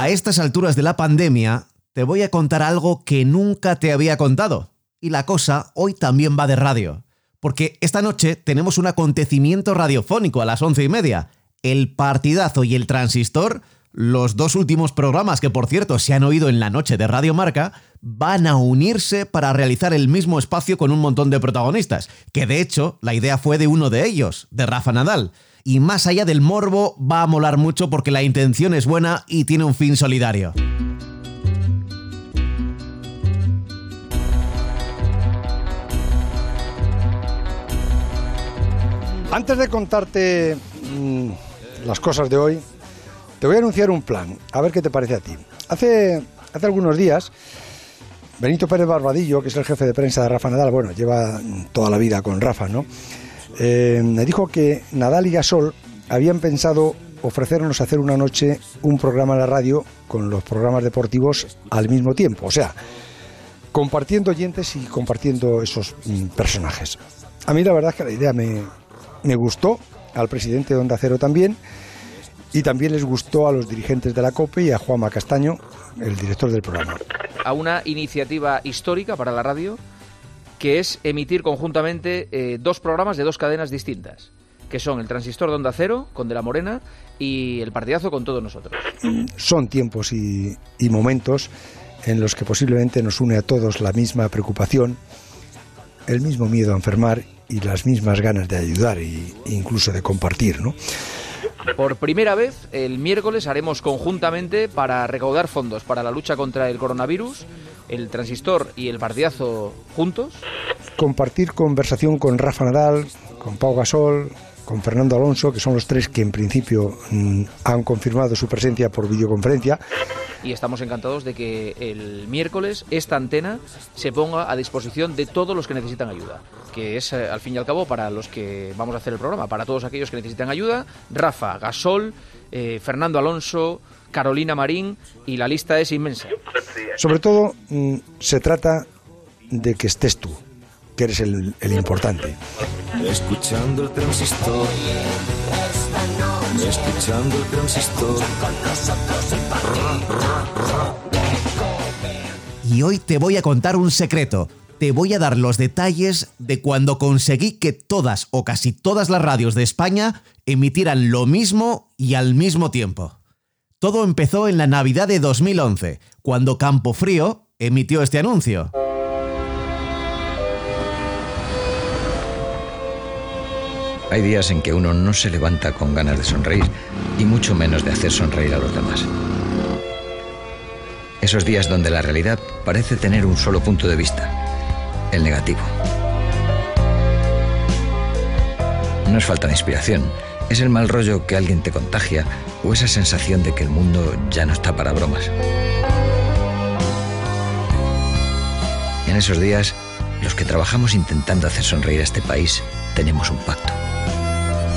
A estas alturas de la pandemia, te voy a contar algo que nunca te había contado. Y la cosa hoy también va de radio. Porque esta noche tenemos un acontecimiento radiofónico a las once y media. El partidazo y el transistor, los dos últimos programas que por cierto se han oído en la noche de Radio Marca, van a unirse para realizar el mismo espacio con un montón de protagonistas. Que de hecho la idea fue de uno de ellos, de Rafa Nadal. Y más allá del morbo, va a molar mucho porque la intención es buena y tiene un fin solidario. Antes de contarte mm, las cosas de hoy, te voy a anunciar un plan, a ver qué te parece a ti. Hace, hace algunos días, Benito Pérez Barbadillo, que es el jefe de prensa de Rafa Nadal, bueno, lleva toda la vida con Rafa, ¿no? Eh, me dijo que Nadal y Gasol habían pensado ofrecernos hacer una noche un programa en la radio con los programas deportivos al mismo tiempo, o sea, compartiendo oyentes y compartiendo esos mm, personajes. A mí la verdad es que la idea me, me gustó, al presidente de Onda Cero también, y también les gustó a los dirigentes de la COPE y a Juanma Castaño, el director del programa. a una iniciativa histórica para la radio que es emitir conjuntamente eh, dos programas de dos cadenas distintas, que son el transistor de Onda Cero con De la Morena y el partidazo con todos nosotros. Son tiempos y, y momentos en los que posiblemente nos une a todos la misma preocupación, el mismo miedo a enfermar y las mismas ganas de ayudar e incluso de compartir, ¿no? Por primera vez, el miércoles haremos conjuntamente para recaudar fondos para la lucha contra el coronavirus, el transistor y el partidazo juntos. Compartir conversación con Rafa Nadal, con Pau Gasol, con Fernando Alonso, que son los tres que en principio mm, han confirmado su presencia por videoconferencia. Y estamos encantados de que el miércoles esta antena se ponga a disposición de todos los que necesitan ayuda. Que es, eh, al fin y al cabo, para los que vamos a hacer el programa, para todos aquellos que necesitan ayuda. Rafa, Gasol, eh, Fernando Alonso, Carolina Marín y la lista es inmensa. Sobre todo mm, se trata de que estés tú, que eres el, el importante. Escuchando el transistor. Escuchando el transistor. Y hoy te voy a contar un secreto. Te voy a dar los detalles de cuando conseguí que todas o casi todas las radios de España emitieran lo mismo y al mismo tiempo. Todo empezó en la Navidad de 2011, cuando Campo Frío emitió este anuncio. Hay días en que uno no se levanta con ganas de sonreír y mucho menos de hacer sonreír a los demás. Esos días donde la realidad parece tener un solo punto de vista, el negativo. No es falta de inspiración, es el mal rollo que alguien te contagia o esa sensación de que el mundo ya no está para bromas. En esos días, los que trabajamos intentando hacer sonreír a este país, tenemos un pacto.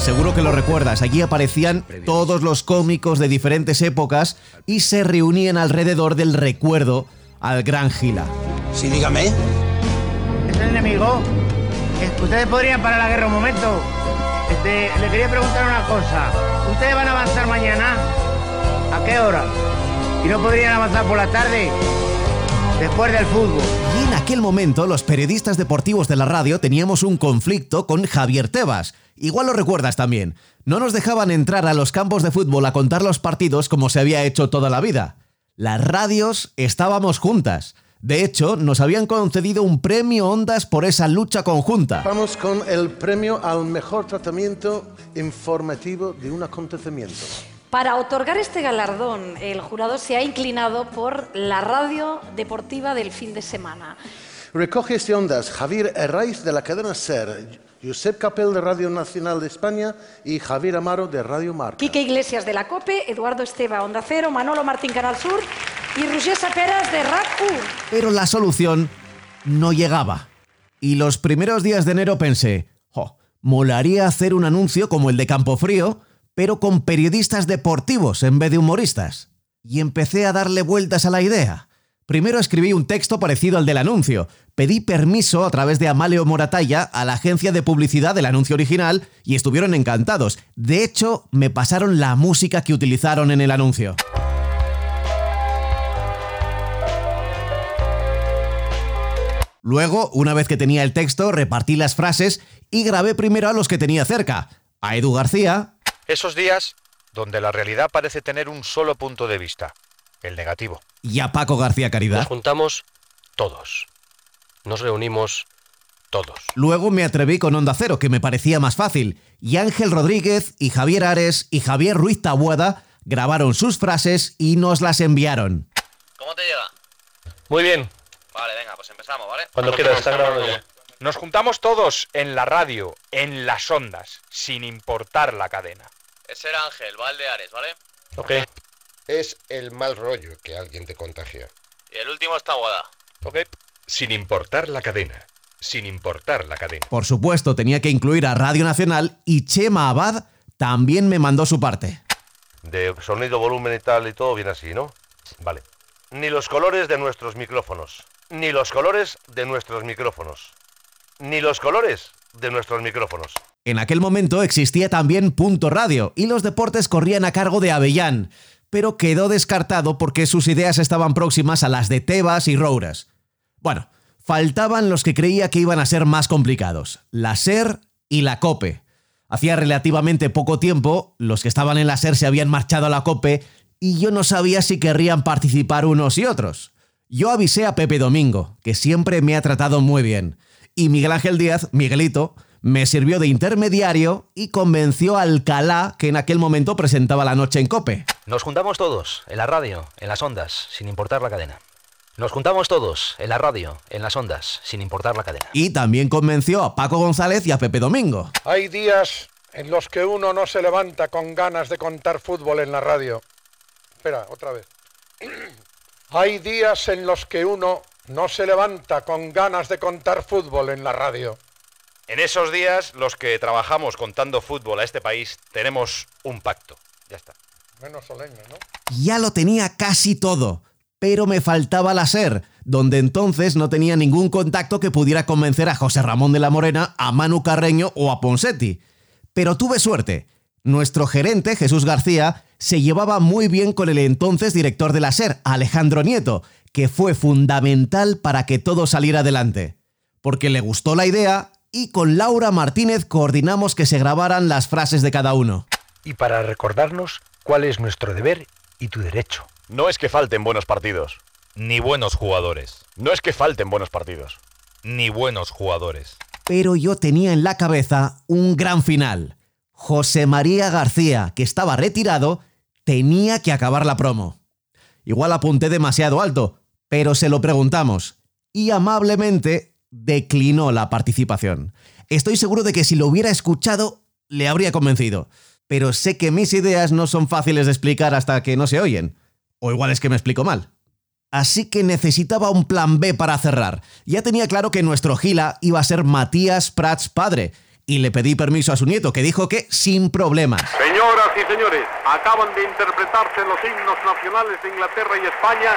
Seguro que lo recuerdas, allí aparecían todos los cómicos de diferentes épocas y se reunían alrededor del recuerdo al gran Gila. Sí, dígame. ¿Es el enemigo? Ustedes podrían parar la guerra un momento. Este, le quería preguntar una cosa. ¿Ustedes van a avanzar mañana? ¿A qué hora? ¿Y no podrían avanzar por la tarde? Después del fútbol. Y en aquel momento los periodistas deportivos de la radio teníamos un conflicto con Javier Tebas. Igual lo recuerdas también. No nos dejaban entrar a los campos de fútbol a contar los partidos como se había hecho toda la vida. Las radios estábamos juntas. De hecho, nos habían concedido un premio Ondas por esa lucha conjunta. Vamos con el premio al mejor tratamiento informativo de un acontecimiento. Para otorgar este galardón, el jurado se ha inclinado por la radio deportiva del fin de semana. Recoge este ondas Javier Herraiz de la cadena SER, Josep Capel de Radio Nacional de España y Javier Amaro de Radio Marca. Quique Iglesias de la COPE, Eduardo Esteba Onda Cero, Manolo Martín Canal Sur y Roger Saperas de RAC 1. Pero la solución no llegaba. Y los primeros días de enero pensé, "Jo, molaría hacer un anuncio como el de Campofrío, pero con periodistas deportivos en vez de humoristas. Y empecé a darle vueltas a la idea. Primero escribí un texto parecido al del anuncio. Pedí permiso a través de Amaleo Moratalla a la agencia de publicidad del anuncio original y estuvieron encantados. De hecho, me pasaron la música que utilizaron en el anuncio. Luego, una vez que tenía el texto, repartí las frases y grabé primero a los que tenía cerca. A Edu García, Esos días donde la realidad parece tener un solo punto de vista, el negativo. y a Paco García Caridad. Nos juntamos todos. Nos reunimos todos. Luego me atreví con Onda Cero, que me parecía más fácil, y Ángel Rodríguez y Javier Ares y Javier Ruiz Tabuada grabaron sus frases y nos las enviaron. ¿Cómo te llega? Muy bien. Vale, venga, pues empezamos, ¿vale? Cuando quieras, está grabando ya. Nos juntamos todos en la radio, en las ondas, sin importar la cadena. Ese era Ángel, Valdeares, ¿vale? Ok. Es el mal rollo que alguien te contagia. Y el último está Guada. Ok. Sin importar la cadena. Sin importar la cadena. Por supuesto, tenía que incluir a Radio Nacional y Chema Abad también me mandó su parte. De sonido, volumen y tal y todo viene así, ¿no? Vale. Ni los colores de nuestros micrófonos. Ni los colores de nuestros micrófonos. Ni los colores de nuestros micrófonos. En aquel momento existía también Punto Radio y los deportes corrían a cargo de Avellán, pero quedó descartado porque sus ideas estaban próximas a las de Tebas y Rouras. Bueno, faltaban los que creía que iban a ser más complicados, la SER y la COPE. Hacía relativamente poco tiempo, los que estaban en la SER se habían marchado a la COPE y yo no sabía si querrían participar unos y otros. Yo avisé a Pepe Domingo, que siempre me ha tratado muy bien, y Miguel Ángel Díaz, Miguelito, me sirvió de intermediario y convenció a Alcalá, que en aquel momento presentaba la noche en Cope. Nos juntamos todos, en la radio, en las ondas, sin importar la cadena. Nos juntamos todos, en la radio, en las ondas, sin importar la cadena. Y también convenció a Paco González y a Pepe Domingo. Hay días en los que uno no se levanta con ganas de contar fútbol en la radio. Espera, otra vez. Hay días en los que uno no se levanta con ganas de contar fútbol en la radio. En esos días, los que trabajamos contando fútbol a este país tenemos un pacto. Ya está. Menos solemne, ¿no? Ya lo tenía casi todo, pero me faltaba la SER, donde entonces no tenía ningún contacto que pudiera convencer a José Ramón de la Morena, a Manu Carreño o a Ponsetti. Pero tuve suerte. Nuestro gerente, Jesús García, se llevaba muy bien con el entonces director de la SER, Alejandro Nieto, que fue fundamental para que todo saliera adelante. Porque le gustó la idea y con Laura Martínez coordinamos que se grabaran las frases de cada uno. Y para recordarnos cuál es nuestro deber y tu derecho. No es que falten buenos partidos, ni buenos jugadores. No es que falten buenos partidos, ni buenos jugadores. Pero yo tenía en la cabeza un gran final. José María García, que estaba retirado, tenía que acabar la promo. Igual apunté demasiado alto, pero se lo preguntamos. Y amablemente declinó la participación. Estoy seguro de que si lo hubiera escuchado, le habría convencido. Pero sé que mis ideas no son fáciles de explicar hasta que no se oyen. O igual es que me explico mal. Así que necesitaba un plan B para cerrar. Ya tenía claro que nuestro Gila iba a ser Matías Prats padre. Y le pedí permiso a su nieto, que dijo que sin problemas. Señoras y señores, acaban de interpretarse los himnos nacionales de Inglaterra y España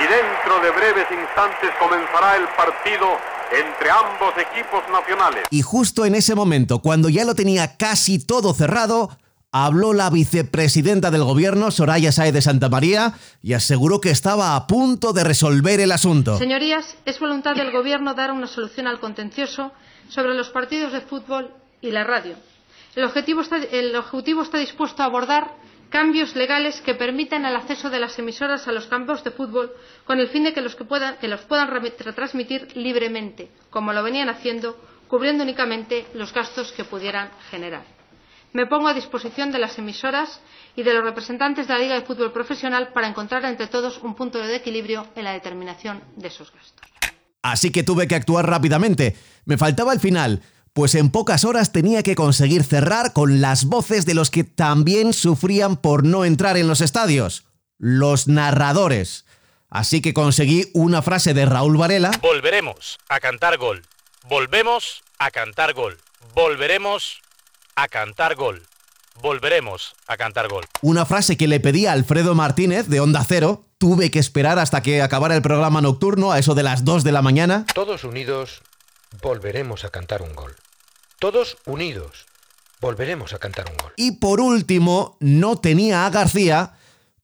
y dentro de breves instantes comenzará el partido entre ambos equipos nacionales. Y justo en ese momento, cuando ya lo tenía casi todo cerrado, habló la vicepresidenta del gobierno, Soraya Saez de Santa María, y aseguró que estaba a punto de resolver el asunto. Señorías, es voluntad del Gobierno dar una solución al contencioso sobre los partidos de fútbol y la radio. El Ejecutivo está, el Ejecutivo está dispuesto a abordar cambios legales que permitan el acceso de las emisoras a los campos de fútbol con el fin de que los, que puedan, que los puedan retransmitir libremente, como lo venían haciendo, cubriendo únicamente los gastos que pudieran generar. Me pongo a disposición de las emisoras y de los representantes de la Liga de Fútbol Profesional para encontrar entre todos un punto de equilibrio en la determinación de esos gastos. Así que tuve que actuar rápidamente. Me faltaba el final, pues en pocas horas tenía que conseguir cerrar con las voces de los que también sufrían por no entrar en los estadios, los narradores. Así que conseguí una frase de Raúl Varela. Volveremos a cantar gol. Volvemos a cantar gol. Volveremos a cantar gol. Volveremos a cantar gol. Una frase que le pedí a Alfredo Martínez de Onda Cero, tuve que esperar hasta que acabara el programa nocturno a eso de las 2 de la mañana. Todos unidos volveremos a cantar un gol. Todos unidos volveremos a cantar un gol. Y por último, no tenía a García,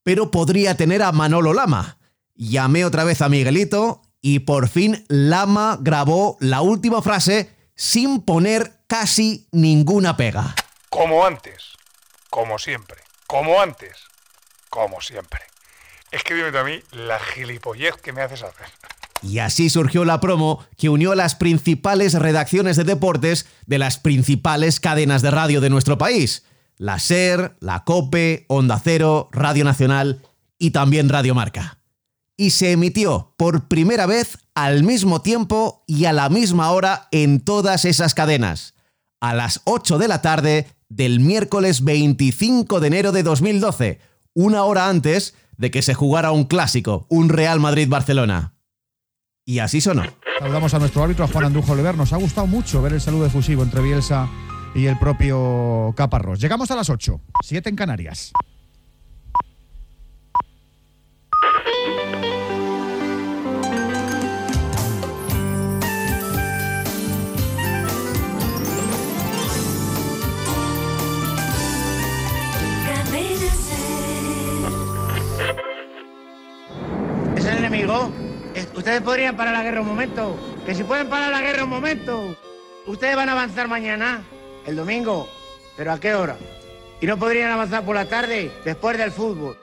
pero podría tener a Manolo Lama. Llamé otra vez a Miguelito y por fin Lama grabó la última frase sin poner casi ninguna pega. Como antes, como siempre, como antes, como siempre. Es que dime tú a mí la gilipollez que me haces hacer. Y así surgió la promo que unió las principales redacciones de deportes de las principales cadenas de radio de nuestro país. La SER, la COPE, Onda Cero, Radio Nacional y también Radio Marca. Y se emitió por primera vez al mismo tiempo y a la misma hora en todas esas cadenas. A las 8 de la tarde del miércoles 25 de enero de 2012, una hora antes de que se jugara un clásico, un Real Madrid-Barcelona. Y así sonó. Saludamos a nuestro árbitro, a Juan Andrujo Oliver. Nos ha gustado mucho ver el saludo efusivo entre Bielsa y el propio Caparrós. Llegamos a las 8, 7 en Canarias. Ustedes podrían parar la guerra un momento. Que si pueden parar la guerra un momento. Ustedes van a avanzar mañana, el domingo. ¿Pero a qué hora? Y no podrían avanzar por la tarde, después del fútbol.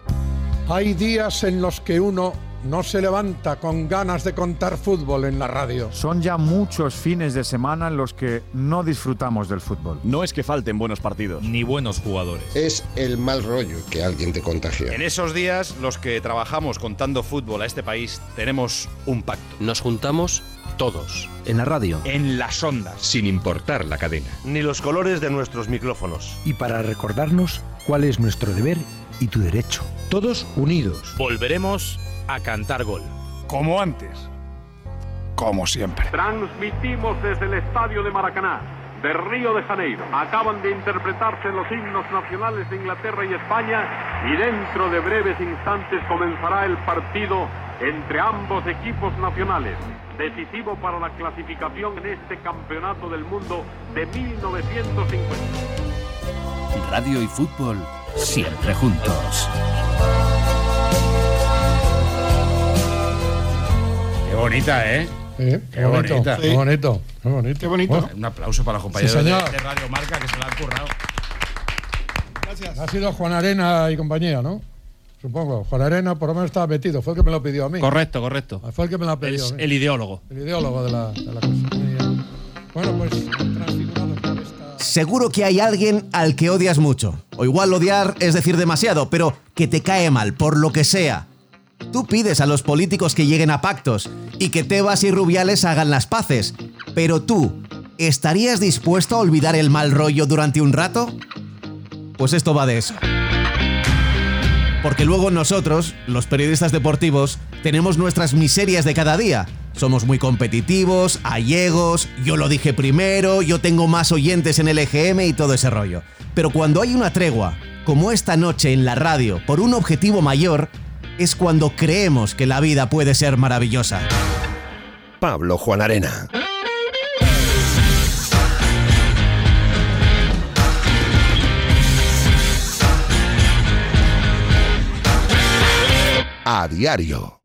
Hay días en los que uno no se levanta con ganas de contar fútbol en la radio. Son ya muchos fines de semana en los que no disfrutamos del fútbol. No es que falten buenos partidos, ni buenos jugadores. Es el mal rollo que alguien te contagia. En esos días, los que trabajamos contando fútbol a este país tenemos un pacto. Nos juntamos todos. En la radio. En las ondas. Sin importar la cadena. Ni los colores de nuestros micrófonos. Y para recordarnos cuál es nuestro deber y tu derecho. Todos unidos. Volveremos a cantar gol. Como antes, como siempre. Transmitimos desde el estadio de Maracaná, de Río de Janeiro. Acaban de interpretarse los himnos nacionales de Inglaterra y España y dentro de breves instantes comenzará el partido entre ambos equipos nacionales, decisivo para la clasificación en este campeonato del mundo de 1950. Radio y fútbol siempre juntos. Bonita, ¿eh? Sí, Qué bonito, bonita. qué bonito, qué bonito. Qué bonito. Un aplauso para los compañeros Sí, de, de Radio Marca que se lo han currado. Ha sido Juan Arena y compañía, ¿no? Supongo. Juan Arena por lo menos estaba metido. Fue el que me lo pidió a mí. Correcto, correcto. Fue el que me lo pidió. Es a mí. el ideólogo. El ideólogo de la, de la cosa. Bueno, pues esta. Seguro que hay alguien al que odias mucho. O igual odiar es decir demasiado, pero que te cae mal, por lo que sea. Tú pides a los políticos que lleguen a pactos y que Tebas y Rubiales hagan las paces. Pero tú, ¿estarías dispuesto a olvidar el mal rollo durante un rato? Pues esto va de eso. Porque luego nosotros, los periodistas deportivos, tenemos nuestras miserias de cada día. Somos muy competitivos, allegos, yo lo dije primero, yo tengo más oyentes en el EGM y todo ese rollo. Pero cuando hay una tregua, como esta noche en la radio, por un objetivo mayor, es cuando creemos que la vida puede ser maravillosa. Pablo Juan Arena. A diario.